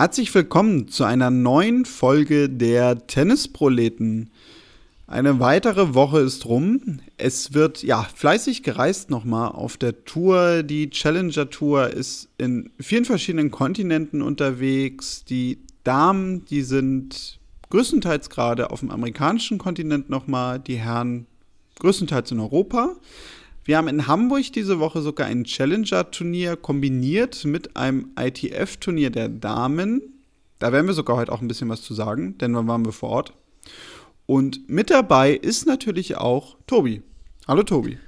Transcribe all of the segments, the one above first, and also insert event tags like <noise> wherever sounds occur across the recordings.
Herzlich willkommen zu einer neuen Folge der Tennisproleten. Eine weitere Woche ist rum. Es wird ja fleißig gereist nochmal auf der Tour. Die Challenger Tour ist in vielen verschiedenen Kontinenten unterwegs. Die Damen, die sind größtenteils gerade auf dem amerikanischen Kontinent nochmal, die Herren größtenteils in Europa. Wir haben in Hamburg diese Woche sogar ein Challenger-Turnier kombiniert mit einem ITF-Turnier der Damen. Da werden wir sogar heute auch ein bisschen was zu sagen, denn dann waren wir vor Ort. Und mit dabei ist natürlich auch Tobi. Hallo Tobi.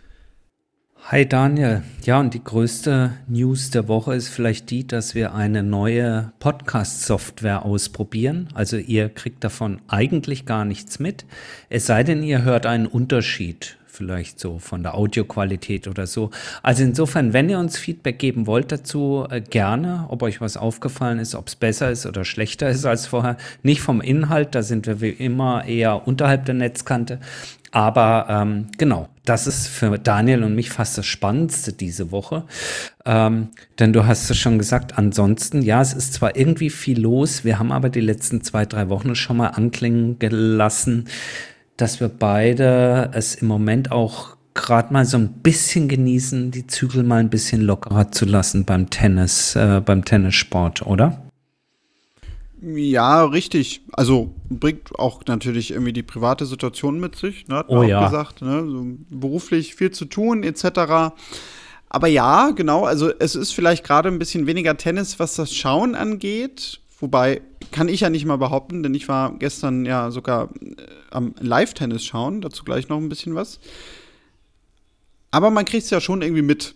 Hi Daniel. Ja, und die größte News der Woche ist vielleicht die, dass wir eine neue Podcast-Software ausprobieren. Also ihr kriegt davon eigentlich gar nichts mit. Es sei denn, ihr hört einen Unterschied vielleicht so von der Audioqualität oder so. Also insofern, wenn ihr uns Feedback geben wollt dazu, äh, gerne, ob euch was aufgefallen ist, ob es besser ist oder schlechter ist als vorher. Nicht vom Inhalt, da sind wir wie immer eher unterhalb der Netzkante. Aber ähm, genau, das ist für Daniel und mich fast das Spannendste diese Woche. Ähm, denn du hast es schon gesagt, ansonsten, ja, es ist zwar irgendwie viel los, wir haben aber die letzten zwei, drei Wochen schon mal anklingen gelassen, dass wir beide es im Moment auch gerade mal so ein bisschen genießen, die Zügel mal ein bisschen lockerer zu lassen beim Tennis, äh, beim Tennissport, oder? Ja, richtig. Also bringt auch natürlich irgendwie die private Situation mit sich. Ne? Hat oh, ja. gesagt, ne? so beruflich viel zu tun etc. Aber ja, genau. Also es ist vielleicht gerade ein bisschen weniger Tennis, was das Schauen angeht. Wobei kann ich ja nicht mal behaupten, denn ich war gestern ja sogar äh, am Live-Tennis schauen, dazu gleich noch ein bisschen was. Aber man kriegt es ja schon irgendwie mit.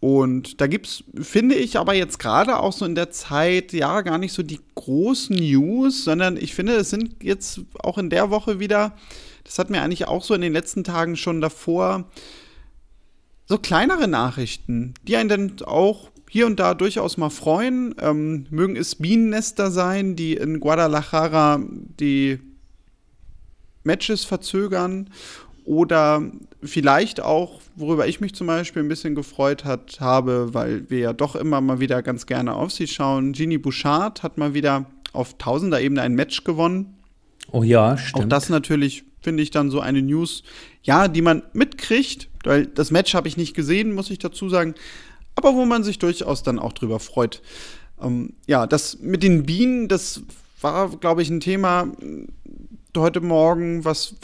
Und da gibt es, finde ich, aber jetzt gerade auch so in der Zeit, ja, gar nicht so die großen News, sondern ich finde, es sind jetzt auch in der Woche wieder, das hat mir eigentlich auch so in den letzten Tagen schon davor, so kleinere Nachrichten, die einen dann auch hier und da durchaus mal freuen. Ähm, mögen es Bienennester sein, die in Guadalajara die Matches verzögern oder vielleicht auch, worüber ich mich zum Beispiel ein bisschen gefreut hat, habe, weil wir ja doch immer mal wieder ganz gerne auf sie schauen. Genie Bouchard hat mal wieder auf Tausender-Ebene ein Match gewonnen. Oh ja, stimmt. Auch das natürlich finde ich dann so eine News, ja, die man mitkriegt, weil das Match habe ich nicht gesehen, muss ich dazu sagen aber wo man sich durchaus dann auch drüber freut. Ähm, ja, das mit den Bienen, das war, glaube ich, ein Thema äh, heute Morgen, was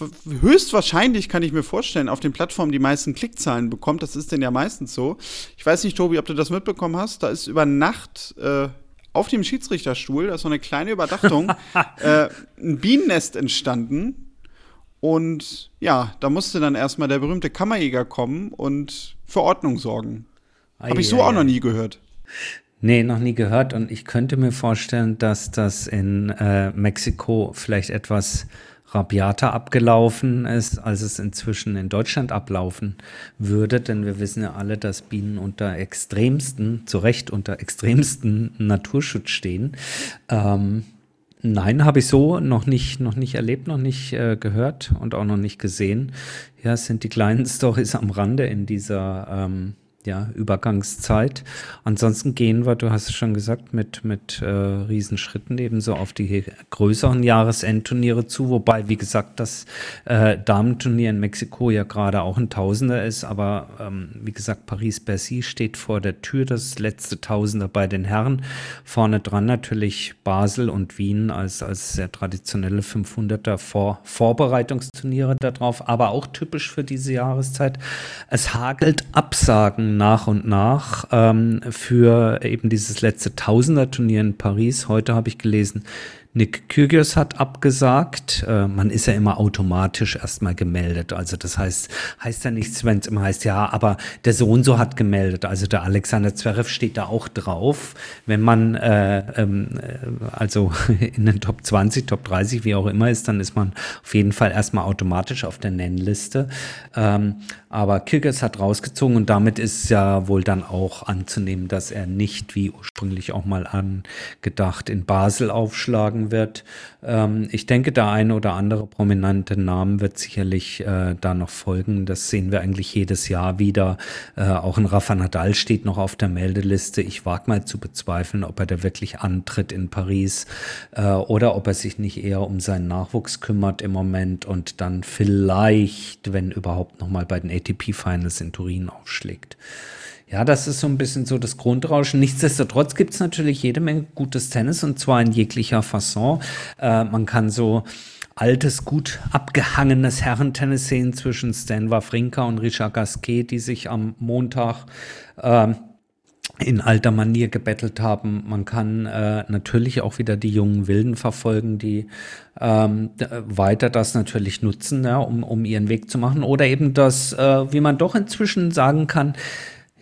höchstwahrscheinlich, kann ich mir vorstellen, auf den Plattformen die meisten Klickzahlen bekommt. Das ist denn ja meistens so. Ich weiß nicht, Tobi, ob du das mitbekommen hast. Da ist über Nacht äh, auf dem Schiedsrichterstuhl, da ist so eine kleine Überdachtung, <laughs> äh, ein Bienennest entstanden. Und ja, da musste dann erstmal der berühmte Kammerjäger kommen und für Ordnung sorgen. Habe ich so auch noch nie gehört. Nee, noch nie gehört. Und ich könnte mir vorstellen, dass das in äh, Mexiko vielleicht etwas rabiater abgelaufen ist, als es inzwischen in Deutschland ablaufen würde. Denn wir wissen ja alle, dass Bienen unter extremsten, zu Recht unter extremsten Naturschutz stehen. Ähm, nein, habe ich so noch nicht, noch nicht erlebt, noch nicht äh, gehört und auch noch nicht gesehen. Ja, es sind die kleinen <laughs> Stories am Rande in dieser ähm, ja, Übergangszeit. Ansonsten gehen wir, du hast es schon gesagt, mit, mit äh, Riesenschritten ebenso auf die größeren Jahresendturniere zu, wobei, wie gesagt, das äh, Damenturnier in Mexiko ja gerade auch ein Tausender ist, aber ähm, wie gesagt, Paris-Bercy steht vor der Tür, das letzte Tausender bei den Herren. Vorne dran natürlich Basel und Wien als, als sehr traditionelle 500er Vor Vorbereitungsturniere darauf, aber auch typisch für diese Jahreszeit. Es hagelt Absagen nach und nach ähm, für eben dieses letzte Tausender-Turnier in Paris. Heute habe ich gelesen, Nick Kyrgios hat abgesagt. Äh, man ist ja immer automatisch erstmal gemeldet. Also das heißt, heißt ja nichts, wenn es immer heißt, ja, aber der Sohn so hat gemeldet. Also der Alexander Zverev steht da auch drauf. Wenn man äh, ähm, äh, also <laughs> in den Top 20, Top 30, wie auch immer ist, dann ist man auf jeden Fall erstmal automatisch auf der Nennliste. Ähm, aber Kyrgios hat rausgezogen und damit ist ja wohl dann auch anzunehmen, dass er nicht wie ursprünglich auch mal angedacht in Basel aufschlagen sorgen wird. Ähm, ich denke, der eine oder andere prominente Name wird sicherlich äh, da noch folgen. Das sehen wir eigentlich jedes Jahr wieder. Äh, auch ein Rafa Nadal steht noch auf der Meldeliste. Ich wage mal zu bezweifeln, ob er da wirklich antritt in Paris äh, oder ob er sich nicht eher um seinen Nachwuchs kümmert im Moment und dann vielleicht, wenn überhaupt, noch mal bei den ATP Finals in Turin aufschlägt. Ja, das ist so ein bisschen so das Grundrauschen. Nichtsdestotrotz gibt es natürlich jede Menge gutes Tennis und zwar in jeglicher Fasson. Äh, man kann so altes, gut abgehangenes Herrentennis sehen zwischen Stan Wawrinka und Richard Gasquet, die sich am Montag äh, in alter Manier gebettelt haben. Man kann äh, natürlich auch wieder die jungen Wilden verfolgen, die ähm, weiter das natürlich nutzen, ja, um, um ihren Weg zu machen. Oder eben das, äh, wie man doch inzwischen sagen kann,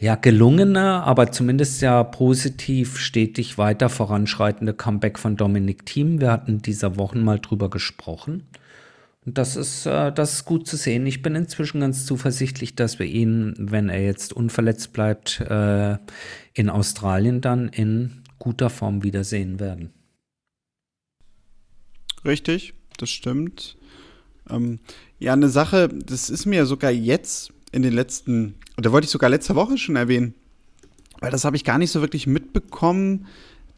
ja, gelungene, aber zumindest ja positiv stetig weiter voranschreitende Comeback von Dominik Thiem. Wir hatten dieser Wochen mal drüber gesprochen. Und das ist, äh, das ist gut zu sehen. Ich bin inzwischen ganz zuversichtlich, dass wir ihn, wenn er jetzt unverletzt bleibt, äh, in Australien dann in guter Form wiedersehen werden. Richtig, das stimmt. Ähm, ja, eine Sache, das ist mir sogar jetzt in den letzten, da wollte ich sogar letzte Woche schon erwähnen, weil das habe ich gar nicht so wirklich mitbekommen,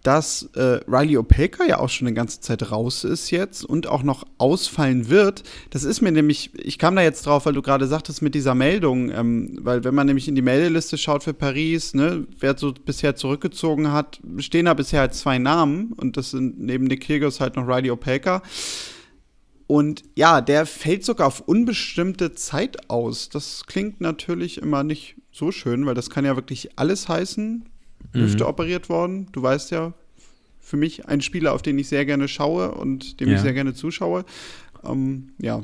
dass äh, Riley Opelka ja auch schon eine ganze Zeit raus ist jetzt und auch noch ausfallen wird. Das ist mir nämlich, ich kam da jetzt drauf, weil du gerade sagtest mit dieser Meldung, ähm, weil wenn man nämlich in die Meldeliste schaut für Paris, ne, wer so bisher zurückgezogen hat, stehen da bisher halt zwei Namen und das sind neben Nick Kyrgios halt noch Riley Opelka. Und ja, der fällt sogar auf unbestimmte Zeit aus. Das klingt natürlich immer nicht so schön, weil das kann ja wirklich alles heißen. Mhm. Hüfte operiert worden. Du weißt ja, für mich ein Spieler, auf den ich sehr gerne schaue und dem ja. ich sehr gerne zuschaue. Ähm, ja,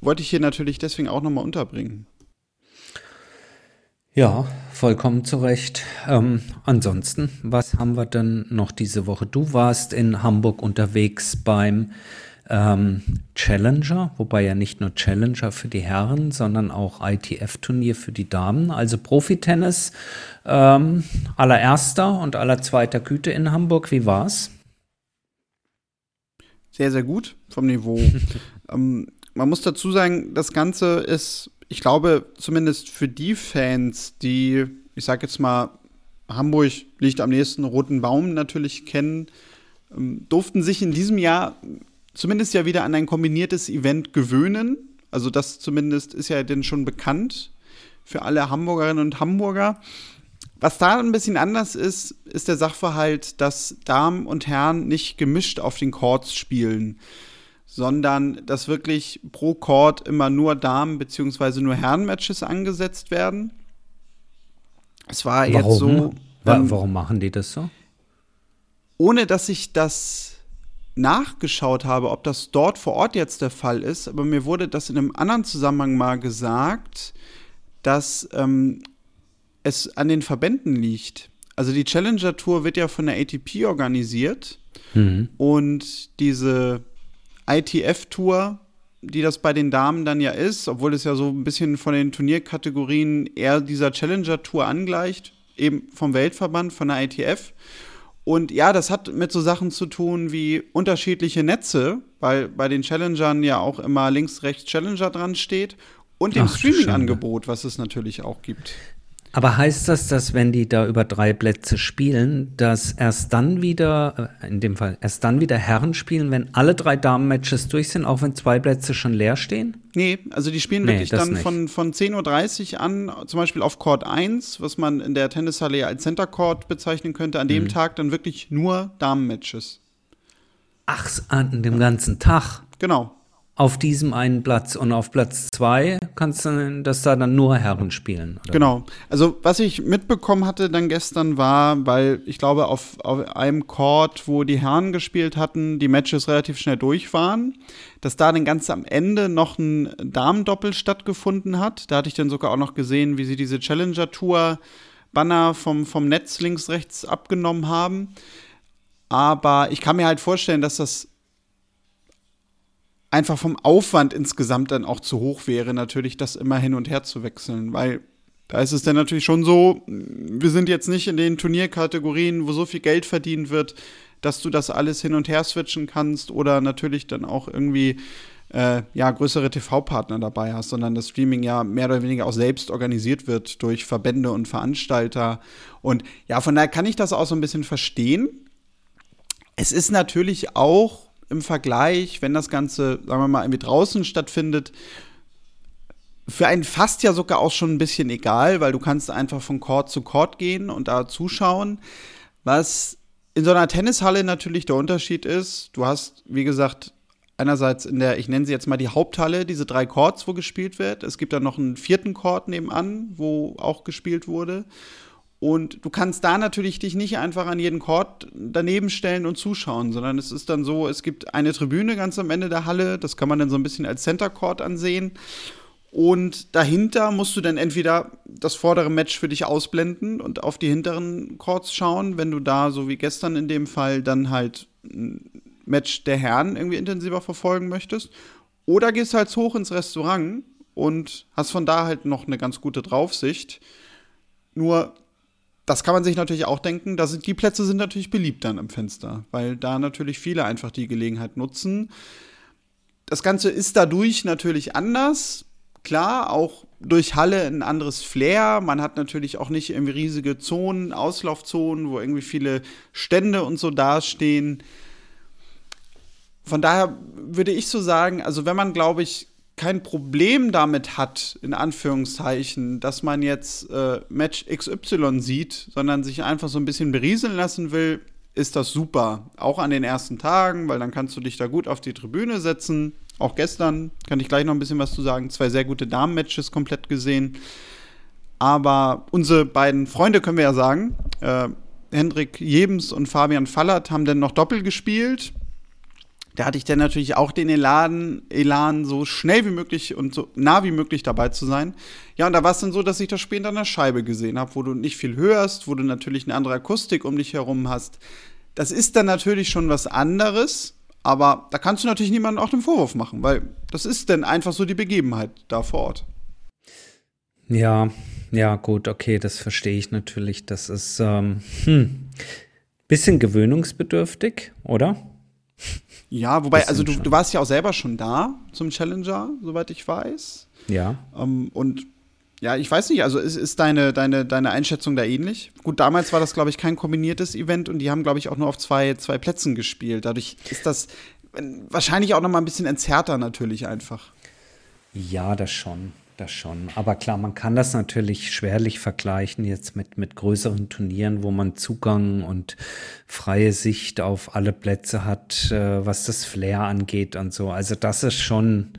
wollte ich hier natürlich deswegen auch nochmal unterbringen. Ja, vollkommen zu Recht. Ähm, ansonsten, was haben wir denn noch diese Woche? Du warst in Hamburg unterwegs beim ähm, Challenger, wobei ja nicht nur Challenger für die Herren, sondern auch ITF-Turnier für die Damen, also Profitennis ähm, allererster und aller zweiter Güte in Hamburg. Wie war's? Sehr, sehr gut vom Niveau. <laughs> ähm, man muss dazu sagen, das Ganze ist, ich glaube, zumindest für die Fans, die, ich sag jetzt mal, Hamburg liegt am nächsten Roten Baum natürlich kennen, ähm, durften sich in diesem Jahr zumindest ja wieder an ein kombiniertes Event gewöhnen. Also das zumindest ist ja denn schon bekannt für alle Hamburgerinnen und Hamburger. Was da ein bisschen anders ist, ist der Sachverhalt, dass Damen und Herren nicht gemischt auf den Courts spielen, sondern dass wirklich pro Court immer nur Damen- bzw. nur Herren-Matches angesetzt werden. Es war warum? jetzt so. Ähm, warum machen die das so? Ohne dass ich das nachgeschaut habe, ob das dort vor Ort jetzt der Fall ist, aber mir wurde das in einem anderen Zusammenhang mal gesagt, dass ähm, es an den Verbänden liegt. Also die Challenger Tour wird ja von der ATP organisiert mhm. und diese ITF Tour, die das bei den Damen dann ja ist, obwohl es ja so ein bisschen von den Turnierkategorien eher dieser Challenger Tour angleicht, eben vom Weltverband, von der ITF. Und ja, das hat mit so Sachen zu tun wie unterschiedliche Netze, weil bei den Challengern ja auch immer links, rechts Challenger dran steht und dem Streaming-Angebot, was es natürlich auch gibt. Aber heißt das, dass wenn die da über drei Plätze spielen, dass erst dann wieder, äh, in dem Fall, erst dann wieder Herren spielen, wenn alle drei Damen-Matches durch sind, auch wenn zwei Plätze schon leer stehen? Nee, also die spielen nee, wirklich dann von, von 10.30 Uhr an, zum Beispiel auf Court 1, was man in der Tennishalle ja als Center Court bezeichnen könnte, an dem mhm. Tag dann wirklich nur Damen-Matches. Ach, an dem ganzen Tag? Genau auf diesem einen Platz und auf Platz zwei kannst du das da dann nur Herren spielen. Oder? Genau. Also was ich mitbekommen hatte dann gestern war, weil ich glaube auf, auf einem Court, wo die Herren gespielt hatten, die Matches relativ schnell durch waren, dass da dann ganz am Ende noch ein Damendoppel stattgefunden hat. Da hatte ich dann sogar auch noch gesehen, wie sie diese Challenger Tour Banner vom, vom Netz links, rechts abgenommen haben. Aber ich kann mir halt vorstellen, dass das einfach vom Aufwand insgesamt dann auch zu hoch wäre, natürlich das immer hin und her zu wechseln, weil da ist es dann natürlich schon so, wir sind jetzt nicht in den Turnierkategorien, wo so viel Geld verdient wird, dass du das alles hin und her switchen kannst oder natürlich dann auch irgendwie äh, ja, größere TV-Partner dabei hast, sondern das Streaming ja mehr oder weniger auch selbst organisiert wird durch Verbände und Veranstalter. Und ja, von daher kann ich das auch so ein bisschen verstehen. Es ist natürlich auch im Vergleich, wenn das Ganze, sagen wir mal, irgendwie draußen stattfindet, für einen fast ja sogar auch schon ein bisschen egal, weil du kannst einfach von Court zu Court gehen und da zuschauen. Was in so einer Tennishalle natürlich der Unterschied ist, du hast, wie gesagt, einerseits in der, ich nenne sie jetzt mal die Haupthalle, diese drei Courts, wo gespielt wird. Es gibt dann noch einen vierten Court nebenan, wo auch gespielt wurde. Und du kannst da natürlich dich nicht einfach an jeden Court daneben stellen und zuschauen, sondern es ist dann so, es gibt eine Tribüne ganz am Ende der Halle, das kann man dann so ein bisschen als Center Court ansehen. Und dahinter musst du dann entweder das vordere Match für dich ausblenden und auf die hinteren Courts schauen, wenn du da, so wie gestern in dem Fall, dann halt ein Match der Herren irgendwie intensiver verfolgen möchtest. Oder gehst halt hoch ins Restaurant und hast von da halt noch eine ganz gute Draufsicht. Nur das kann man sich natürlich auch denken, dass die Plätze sind natürlich beliebt dann im Fenster, weil da natürlich viele einfach die Gelegenheit nutzen. Das Ganze ist dadurch natürlich anders. Klar, auch durch Halle ein anderes Flair. Man hat natürlich auch nicht irgendwie riesige Zonen, Auslaufzonen, wo irgendwie viele Stände und so dastehen. Von daher würde ich so sagen, also wenn man, glaube ich, kein Problem damit hat, in Anführungszeichen, dass man jetzt äh, Match XY sieht, sondern sich einfach so ein bisschen berieseln lassen will, ist das super. Auch an den ersten Tagen, weil dann kannst du dich da gut auf die Tribüne setzen. Auch gestern kann ich gleich noch ein bisschen was zu sagen. Zwei sehr gute Damen-Matches komplett gesehen. Aber unsere beiden Freunde können wir ja sagen, äh, Hendrik Jebens und Fabian Fallert haben dann noch Doppel gespielt da hatte ich dann natürlich auch den Elan, Elan, so schnell wie möglich und so nah wie möglich dabei zu sein. Ja, und da war es dann so, dass ich das Spiel an der Scheibe gesehen habe, wo du nicht viel hörst, wo du natürlich eine andere Akustik um dich herum hast. Das ist dann natürlich schon was anderes, aber da kannst du natürlich niemandem auch den Vorwurf machen, weil das ist dann einfach so die Begebenheit da vor Ort. Ja, ja, gut, okay, das verstehe ich natürlich. Das ist ähm, hm, bisschen gewöhnungsbedürftig, oder? Ja, wobei, also du, du warst ja auch selber schon da zum Challenger, soweit ich weiß. Ja. Ähm, und ja, ich weiß nicht, also ist, ist deine, deine, deine Einschätzung da ähnlich? Gut, damals war das, glaube ich, kein kombiniertes Event und die haben, glaube ich, auch nur auf zwei, zwei Plätzen gespielt. Dadurch ist das wahrscheinlich auch noch mal ein bisschen entzerrter natürlich einfach. Ja, das schon das schon. Aber klar, man kann das natürlich schwerlich vergleichen jetzt mit, mit größeren Turnieren, wo man Zugang und freie Sicht auf alle Plätze hat, äh, was das Flair angeht und so. Also das ist schon,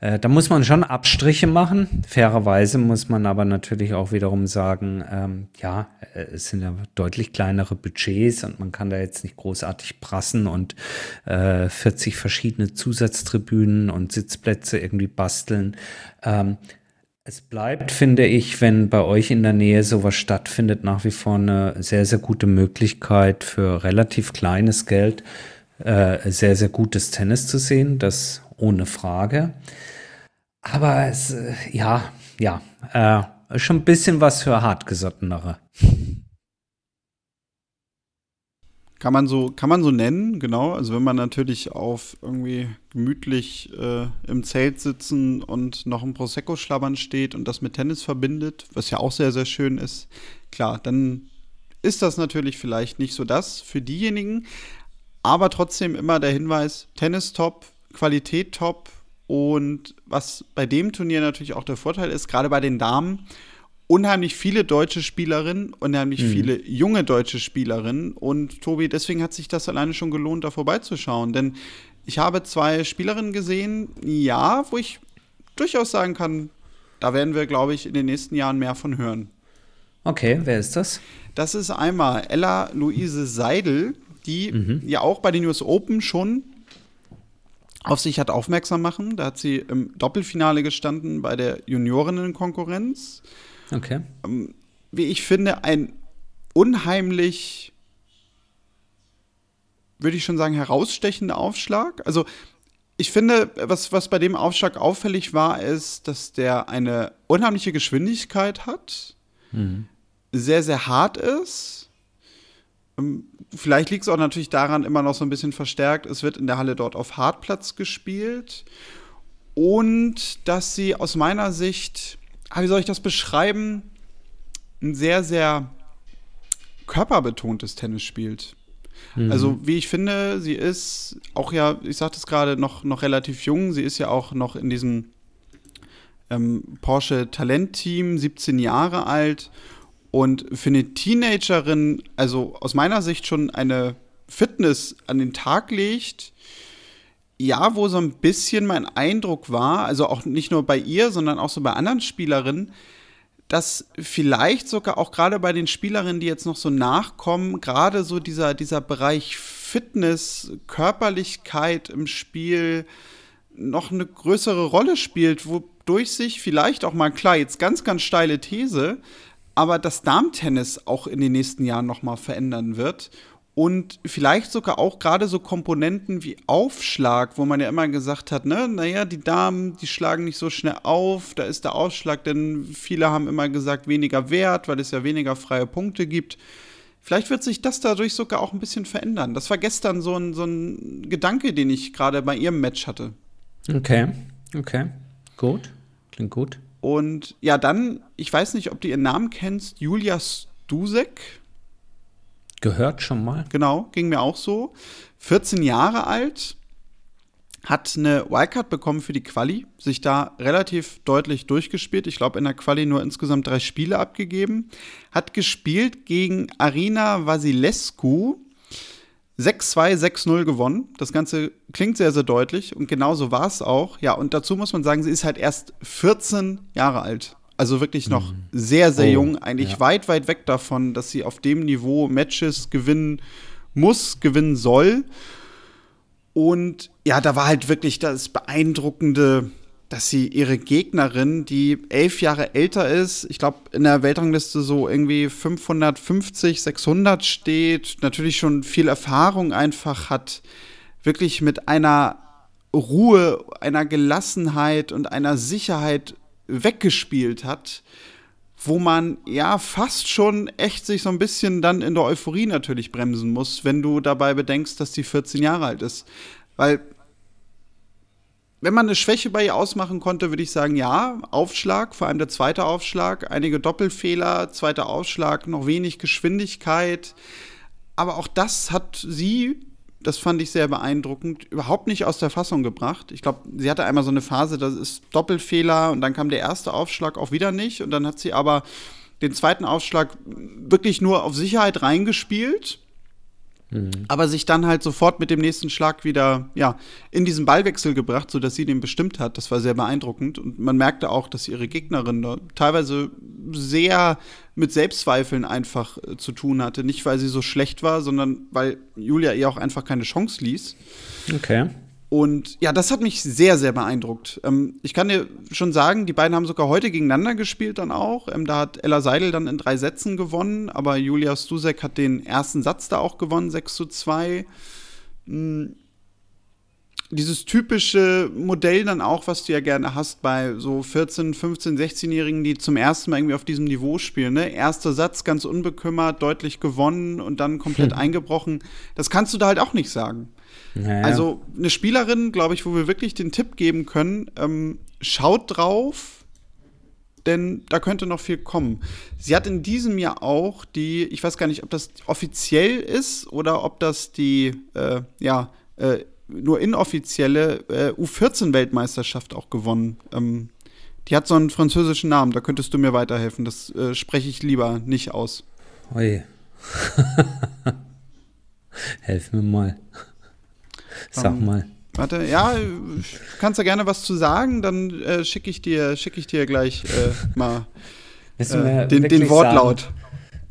äh, da muss man schon Abstriche machen. Fairerweise muss man aber natürlich auch wiederum sagen, ähm, ja, äh, es sind ja deutlich kleinere Budgets und man kann da jetzt nicht großartig prassen und äh, 40 verschiedene Zusatztribünen und Sitzplätze irgendwie basteln. Ähm, es bleibt, finde ich, wenn bei euch in der Nähe sowas stattfindet, nach wie vor eine sehr, sehr gute Möglichkeit für relativ kleines Geld äh, sehr, sehr gutes Tennis zu sehen. Das ohne Frage. Aber es, äh, ja, ja, äh, schon ein bisschen was für hartgesottenere. Kann man so, kann man so nennen, genau. Also wenn man natürlich auf irgendwie gemütlich äh, im Zelt sitzen und noch ein Prosecco schlabbern steht und das mit Tennis verbindet, was ja auch sehr, sehr schön ist, klar, dann ist das natürlich vielleicht nicht so das für diejenigen. Aber trotzdem immer der Hinweis, Tennis top, Qualität top. Und was bei dem Turnier natürlich auch der Vorteil ist, gerade bei den Damen, unheimlich viele deutsche Spielerinnen, unheimlich mhm. viele junge deutsche Spielerinnen. Und Tobi, deswegen hat sich das alleine schon gelohnt, da vorbeizuschauen. Denn ich habe zwei Spielerinnen gesehen, ja, wo ich durchaus sagen kann, da werden wir, glaube ich, in den nächsten Jahren mehr von hören. Okay, wer ist das? Das ist einmal Ella Luise Seidel, die mhm. ja auch bei den US Open schon auf sich hat aufmerksam machen. Da hat sie im Doppelfinale gestanden bei der Juniorinnenkonkurrenz. konkurrenz Okay. Ähm, wie ich finde, ein unheimlich, würde ich schon sagen, herausstechender Aufschlag. Also ich finde, was, was bei dem Aufschlag auffällig war, ist, dass der eine unheimliche Geschwindigkeit hat, mhm. sehr, sehr hart ist. Ähm, vielleicht liegt es auch natürlich daran, immer noch so ein bisschen verstärkt, es wird in der Halle dort auf Hartplatz gespielt. Und dass sie aus meiner Sicht, ah, wie soll ich das beschreiben, ein sehr, sehr körperbetontes Tennis spielt. Mhm. Also, wie ich finde, sie ist auch ja, ich sagte es gerade, noch, noch relativ jung. Sie ist ja auch noch in diesem ähm, Porsche Talentteam, 17 Jahre alt. Und für eine Teenagerin, also aus meiner Sicht schon eine Fitness an den Tag legt, ja, wo so ein bisschen mein Eindruck war, also auch nicht nur bei ihr, sondern auch so bei anderen Spielerinnen, dass vielleicht sogar auch gerade bei den Spielerinnen, die jetzt noch so nachkommen, gerade so dieser, dieser Bereich Fitness, Körperlichkeit im Spiel noch eine größere Rolle spielt, wodurch sich vielleicht auch mal, klar, jetzt ganz, ganz steile These, aber das Darmtennis auch in den nächsten Jahren noch mal verändern wird und vielleicht sogar auch gerade so Komponenten wie Aufschlag, wo man ja immer gesagt hat, ne, naja, die Damen, die schlagen nicht so schnell auf, da ist der Ausschlag, denn viele haben immer gesagt, weniger wert, weil es ja weniger freie Punkte gibt. Vielleicht wird sich das dadurch sogar auch ein bisschen verändern. Das war gestern so ein, so ein Gedanke, den ich gerade bei ihrem Match hatte. Okay, okay, gut, klingt gut. Und ja, dann, ich weiß nicht, ob du ihren Namen kennst, Julia Stusek Gehört schon mal. Genau, ging mir auch so. 14 Jahre alt, hat eine Wildcard bekommen für die Quali, sich da relativ deutlich durchgespielt. Ich glaube, in der Quali nur insgesamt drei Spiele abgegeben. Hat gespielt gegen Arina Vasilescu. 6-2, 6-0 gewonnen. Das Ganze klingt sehr, sehr deutlich und genauso war es auch. Ja, und dazu muss man sagen, sie ist halt erst 14 Jahre alt. Also wirklich noch mhm. sehr, sehr oh, jung, eigentlich ja. weit, weit weg davon, dass sie auf dem Niveau Matches gewinnen muss, gewinnen soll. Und ja, da war halt wirklich das Beeindruckende, dass sie ihre Gegnerin, die elf Jahre älter ist, ich glaube in der Weltrangliste so irgendwie 550, 600 steht, natürlich schon viel Erfahrung einfach hat, wirklich mit einer Ruhe, einer Gelassenheit und einer Sicherheit weggespielt hat, wo man ja fast schon echt sich so ein bisschen dann in der Euphorie natürlich bremsen muss, wenn du dabei bedenkst, dass die 14 Jahre alt ist. Weil wenn man eine Schwäche bei ihr ausmachen konnte, würde ich sagen, ja, Aufschlag, vor allem der zweite Aufschlag, einige Doppelfehler, zweiter Aufschlag, noch wenig Geschwindigkeit. Aber auch das hat sie das fand ich sehr beeindruckend, überhaupt nicht aus der Fassung gebracht. Ich glaube, sie hatte einmal so eine Phase, das ist Doppelfehler und dann kam der erste Aufschlag auch wieder nicht und dann hat sie aber den zweiten Aufschlag wirklich nur auf Sicherheit reingespielt Mhm. Aber sich dann halt sofort mit dem nächsten Schlag wieder ja, in diesen Ballwechsel gebracht, sodass sie den bestimmt hat. Das war sehr beeindruckend. Und man merkte auch, dass ihre Gegnerin da teilweise sehr mit Selbstzweifeln einfach äh, zu tun hatte. Nicht, weil sie so schlecht war, sondern weil Julia ihr auch einfach keine Chance ließ. Okay. Und ja, das hat mich sehr, sehr beeindruckt. Ähm, ich kann dir schon sagen, die beiden haben sogar heute gegeneinander gespielt dann auch. Ähm, da hat Ella Seidel dann in drei Sätzen gewonnen, aber Julia Stusek hat den ersten Satz da auch gewonnen, 6 zu 2. Mhm. Dieses typische Modell dann auch, was du ja gerne hast bei so 14, 15, 16-Jährigen, die zum ersten Mal irgendwie auf diesem Niveau spielen. Ne? Erster Satz ganz unbekümmert, deutlich gewonnen und dann komplett hm. <laughs> eingebrochen. Das kannst du da halt auch nicht sagen. Naja. Also eine Spielerin, glaube ich, wo wir wirklich den Tipp geben können, ähm, schaut drauf, denn da könnte noch viel kommen. Sie hat in diesem Jahr auch die, ich weiß gar nicht, ob das offiziell ist oder ob das die, äh, ja, äh, nur inoffizielle äh, U14-Weltmeisterschaft auch gewonnen. Ähm, die hat so einen französischen Namen, da könntest du mir weiterhelfen. Das äh, spreche ich lieber nicht aus. Oi. <laughs> Helf mir mal. Sag um, ähm, mal. Warte, ja, kannst du gerne was zu sagen, dann äh, schicke ich dir, schicke ich dir gleich äh, mal äh, den, den, Wortlaut.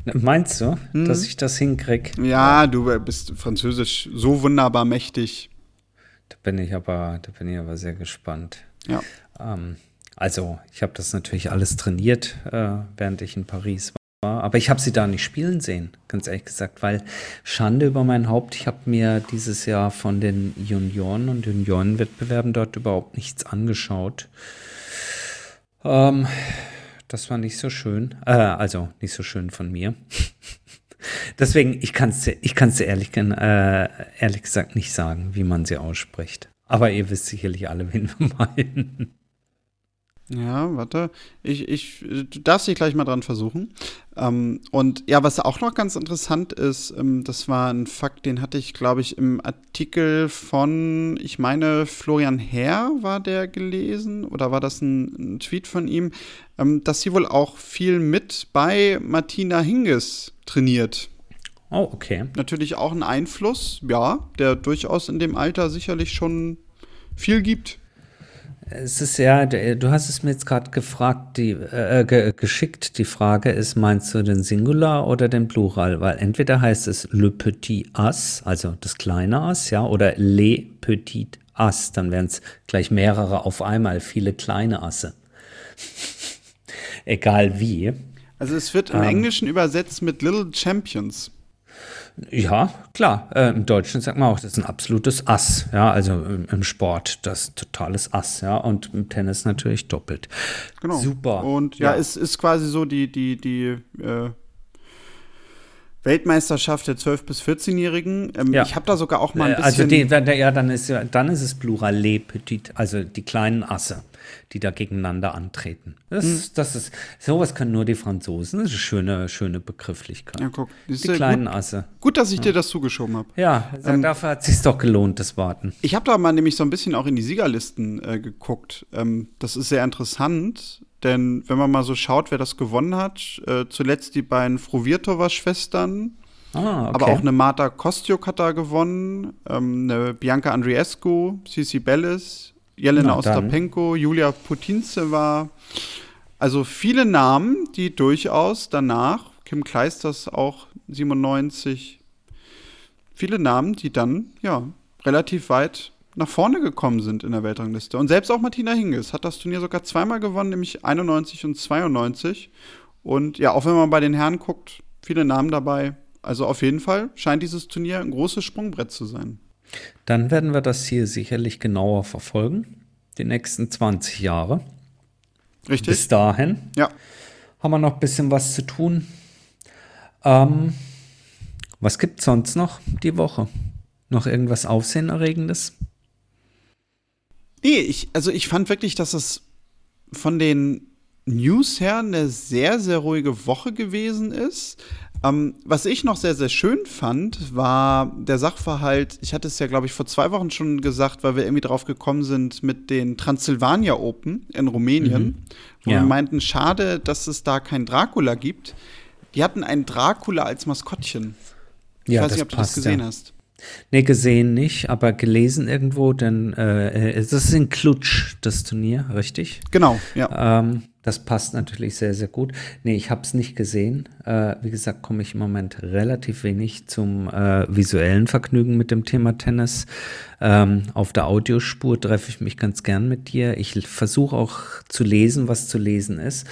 Sagen? Meinst du, hm? dass ich das hinkrieg? Ja, du bist Französisch so wunderbar mächtig. Da bin ich aber, da bin ich aber sehr gespannt. Ja. Ähm, also, ich habe das natürlich alles trainiert, äh, während ich in Paris war aber ich habe sie da nicht spielen sehen, ganz ehrlich gesagt, weil Schande über mein Haupt, ich habe mir dieses Jahr von den Junioren und Juniorenwettbewerben dort überhaupt nichts angeschaut. Ähm, das war nicht so schön, äh, also nicht so schön von mir. <laughs> Deswegen, ich kann es ich kann's ehrlich, äh, ehrlich gesagt nicht sagen, wie man sie ausspricht. Aber ihr wisst sicherlich alle, <laughs> wen wir meinen. Ja, warte. Ich, ich, du darfst dich gleich mal dran versuchen. Ähm, und ja, was auch noch ganz interessant ist, ähm, das war ein Fakt, den hatte ich, glaube ich, im Artikel von, ich meine, Florian Herr war der gelesen oder war das ein, ein Tweet von ihm, ähm, dass sie wohl auch viel mit bei Martina Hingis trainiert. Oh, okay. Natürlich auch ein Einfluss, ja, der durchaus in dem Alter sicherlich schon viel gibt. Es ist ja, du hast es mir jetzt gerade gefragt, die äh, ge geschickt. Die Frage ist, meinst du den Singular oder den Plural? Weil entweder heißt es le petit as, also das kleine Ass, ja, oder les petit as. Dann wären es gleich mehrere auf einmal, viele kleine Asse. <laughs> Egal wie. Also es wird im ähm, Englischen übersetzt mit Little Champions. Ja, klar. Äh, Im Deutschen sagt man auch, das ist ein absolutes Ass. Ja, also im, im, Sport das totales Ass. Ja, und im Tennis natürlich doppelt. Genau. Super. Und ja, ja. es ist quasi so die, die, die äh, Weltmeisterschaft der 12- bis 14-Jährigen. Ähm, ja. Ich habe da sogar auch mal ein äh, bisschen. Also, die, ja, dann ist, dann ist es Plural les petit, also die kleinen Asse die da gegeneinander antreten. Das, mhm. das ist, sowas können nur die Franzosen. Das ist eine schöne, schöne Begrifflichkeit. Ja, guck. Die kleinen gut, Asse. Gut, dass ich ja. dir das zugeschoben habe. Ja, ähm, dafür hat es sich doch gelohnt, das Warten. Ich habe da mal nämlich so ein bisschen auch in die Siegerlisten äh, geguckt. Ähm, das ist sehr interessant, denn wenn man mal so schaut, wer das gewonnen hat, äh, zuletzt die beiden Frovirtova-Schwestern, Ah, okay. Aber auch eine Marta Kostiuk hat da gewonnen, ähm, eine Bianca Andriescu, Cici Bellis, Jelena Ostapenko, Julia Putintseva. Also viele Namen, die durchaus danach, Kim Kleisters auch 97, viele Namen, die dann ja relativ weit nach vorne gekommen sind in der Weltrangliste. Und selbst auch Martina Hingis hat das Turnier sogar zweimal gewonnen, nämlich 91 und 92. Und ja, auch wenn man bei den Herren guckt, viele Namen dabei. Also auf jeden Fall scheint dieses Turnier ein großes Sprungbrett zu sein. Dann werden wir das hier sicherlich genauer verfolgen, die nächsten 20 Jahre. Richtig. Bis dahin ja. haben wir noch ein bisschen was zu tun. Ähm, was gibt es sonst noch die Woche? Noch irgendwas Aufsehenerregendes? Nee, ich, also ich fand wirklich, dass es von den News her eine sehr, sehr ruhige Woche gewesen ist. Ähm, was ich noch sehr, sehr schön fand, war der Sachverhalt, ich hatte es ja, glaube ich, vor zwei Wochen schon gesagt, weil wir irgendwie drauf gekommen sind mit den Transylvania Open in Rumänien, mhm. wo ja. wir meinten, schade, dass es da kein Dracula gibt. Die hatten einen Dracula als Maskottchen. Ich ja, weiß nicht, ob passt, du das gesehen ja. hast. Nee, gesehen nicht, aber gelesen irgendwo, denn äh, das ist in Klutsch, das Turnier, richtig? Genau, ja. Ähm, das passt natürlich sehr, sehr gut. Nee, ich habe es nicht gesehen. Äh, wie gesagt, komme ich im Moment relativ wenig zum äh, visuellen Vergnügen mit dem Thema Tennis. Ähm, auf der Audiospur treffe ich mich ganz gern mit dir. Ich versuche auch zu lesen, was zu lesen ist.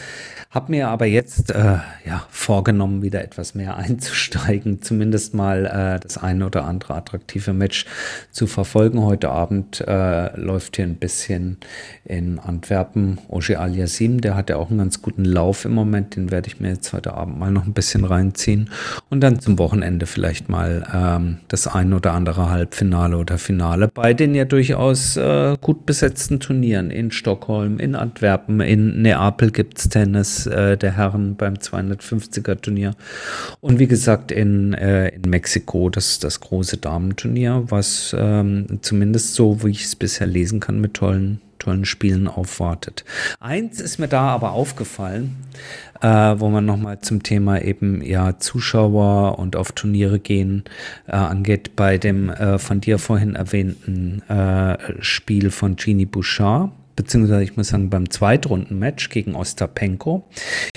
Habe mir aber jetzt äh, ja, vorgenommen, wieder etwas mehr <laughs> einzusteigen, zumindest mal äh, das eine oder andere attraktive Match zu verfolgen. Heute Abend äh, läuft hier ein bisschen in Antwerpen Oje Aliasim, der hat ja auch einen ganz guten Lauf im Moment, den werde ich mir jetzt heute Abend mal noch ein bisschen reinziehen. Und dann zum Wochenende vielleicht mal ähm, das ein oder andere Halbfinale oder Finale bei den ja durchaus äh, gut besetzten Turnieren in Stockholm, in Antwerpen, in Neapel gibt es Tennis äh, der Herren beim 250er Turnier. Und wie gesagt in, äh, in Mexiko das, das große Damenturnier, was ähm, zumindest so, wie ich es bisher lesen kann, mit tollen tollen Spielen aufwartet. Eins ist mir da aber aufgefallen, äh, wo man nochmal zum Thema eben ja Zuschauer und auf Turniere gehen äh, angeht, bei dem äh, von dir vorhin erwähnten äh, Spiel von Genie Bouchard beziehungsweise ich muss sagen beim Zweitrundenmatch gegen Ostapenko.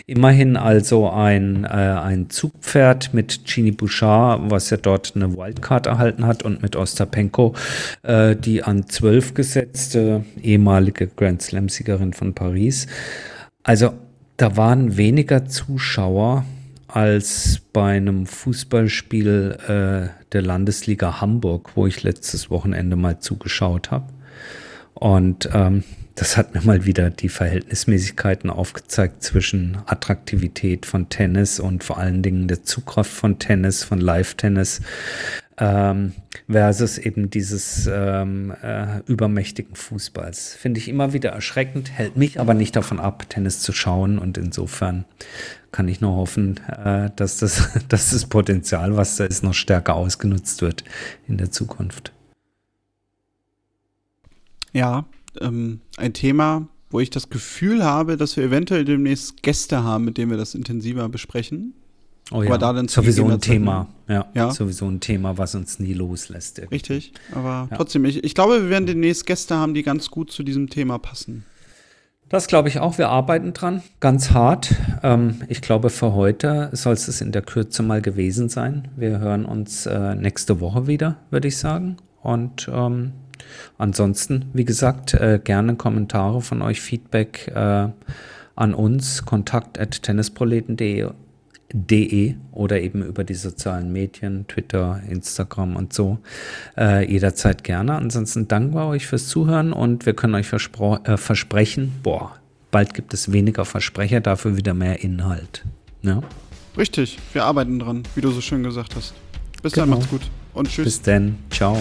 Immerhin also ein, äh, ein Zugpferd mit Gini Bouchard, was ja dort eine Wildcard erhalten hat und mit Ostapenko, äh, die an zwölf gesetzte ehemalige Grand Slam-Siegerin von Paris. Also da waren weniger Zuschauer als bei einem Fußballspiel äh, der Landesliga Hamburg, wo ich letztes Wochenende mal zugeschaut habe. Und ähm, das hat mir mal wieder die Verhältnismäßigkeiten aufgezeigt zwischen Attraktivität von Tennis und vor allen Dingen der Zugkraft von Tennis, von Live-Tennis ähm, versus eben dieses ähm, äh, übermächtigen Fußballs. Finde ich immer wieder erschreckend, hält mich aber nicht davon ab, Tennis zu schauen und insofern kann ich nur hoffen, äh, dass, das, <laughs> dass das Potenzial, was da ist, noch stärker ausgenutzt wird in der Zukunft. Ja, ähm, ein Thema, wo ich das Gefühl habe, dass wir eventuell demnächst Gäste haben, mit denen wir das intensiver besprechen. Oh ja, aber da dann sowieso ein Thema. Ja, ja, sowieso ein Thema, was uns nie loslässt. Irgendwie. Richtig, aber ja. trotzdem, ich, ich glaube, wir werden demnächst Gäste haben, die ganz gut zu diesem Thema passen. Das glaube ich auch. Wir arbeiten dran, ganz hart. Ähm, ich glaube, für heute soll es in der Kürze mal gewesen sein. Wir hören uns äh, nächste Woche wieder, würde ich sagen. Und ähm, ansonsten, wie gesagt, äh, gerne Kommentare von euch, Feedback äh, an uns, kontakt at tennisproleten.de de oder eben über die sozialen Medien, Twitter, Instagram und so. Äh, jederzeit gerne. Ansonsten danken wir euch fürs Zuhören und wir können euch äh, versprechen, boah, bald gibt es weniger Versprecher, dafür wieder mehr Inhalt. Ja? Richtig, wir arbeiten dran, wie du so schön gesagt hast. Bis genau. dann, macht's gut und tschüss. Bis dann, ciao.